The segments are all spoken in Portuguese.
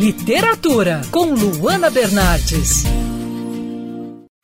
Literatura, com Luana Bernardes.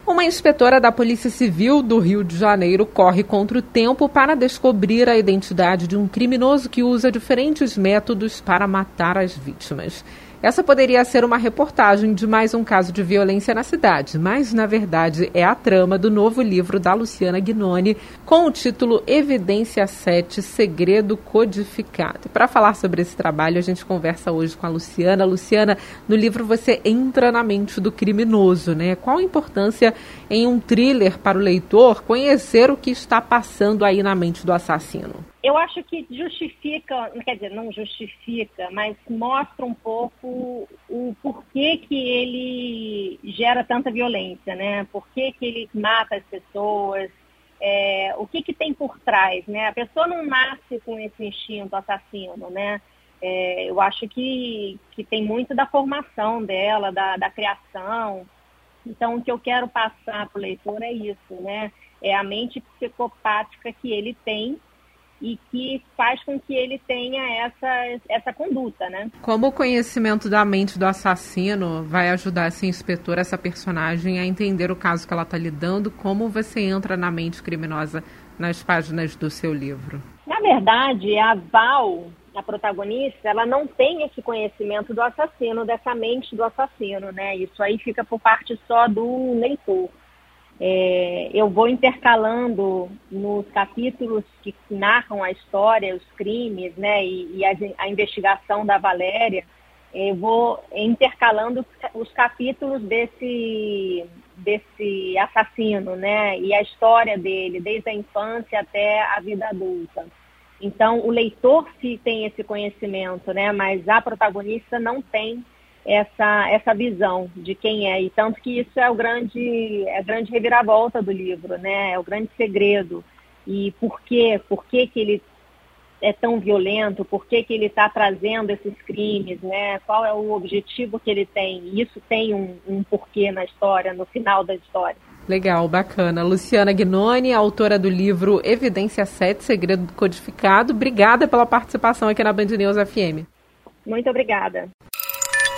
Uma inspetora da Polícia Civil do Rio de Janeiro corre contra o tempo para descobrir a identidade de um criminoso que usa diferentes métodos para matar as vítimas. Essa poderia ser uma reportagem de mais um caso de violência na cidade, mas na verdade é a trama do novo livro da Luciana Guinoni com o título Evidência 7 Segredo Codificado. Para falar sobre esse trabalho, a gente conversa hoje com a Luciana. Luciana, no livro você entra na mente do criminoso, né? Qual a importância em um thriller para o leitor conhecer o que está passando aí na mente do assassino? eu acho que justifica, quer dizer, não justifica, mas mostra um pouco o porquê que ele gera tanta violência, né? Por que, que ele mata as pessoas, é, o que, que tem por trás, né? A pessoa não nasce com esse instinto assassino, né? É, eu acho que, que tem muito da formação dela, da, da criação. Então, o que eu quero passar para o leitor é isso, né? É a mente psicopática que ele tem e que faz com que ele tenha essa, essa conduta, né? Como o conhecimento da mente do assassino vai ajudar essa inspetora, essa personagem, a entender o caso que ela está lidando? Como você entra na mente criminosa nas páginas do seu livro? Na verdade, a Val, a protagonista, ela não tem esse conhecimento do assassino, dessa mente do assassino, né? Isso aí fica por parte só do leitor. É, eu vou intercalando nos capítulos que narram a história, os crimes, né, e, e a, a, investigação da Valéria, eu vou intercalando os capítulos desse, desse assassino, né, e a história dele, desde a infância até a vida adulta. Então, o leitor tem esse conhecimento, né, mas a protagonista não tem essa, essa visão de quem é. E tanto que isso é o grande, é a grande reviravolta do livro, né? É o grande segredo. E por quê? Por que, que ele é tão violento? Por que, que ele está trazendo esses crimes? Né? Qual é o objetivo que ele tem? E isso tem um, um porquê na história, no final da história. Legal, bacana. Luciana Gnoni, autora do livro Evidência 7, Segredo Codificado. Obrigada pela participação aqui na Band News FM. Muito obrigada.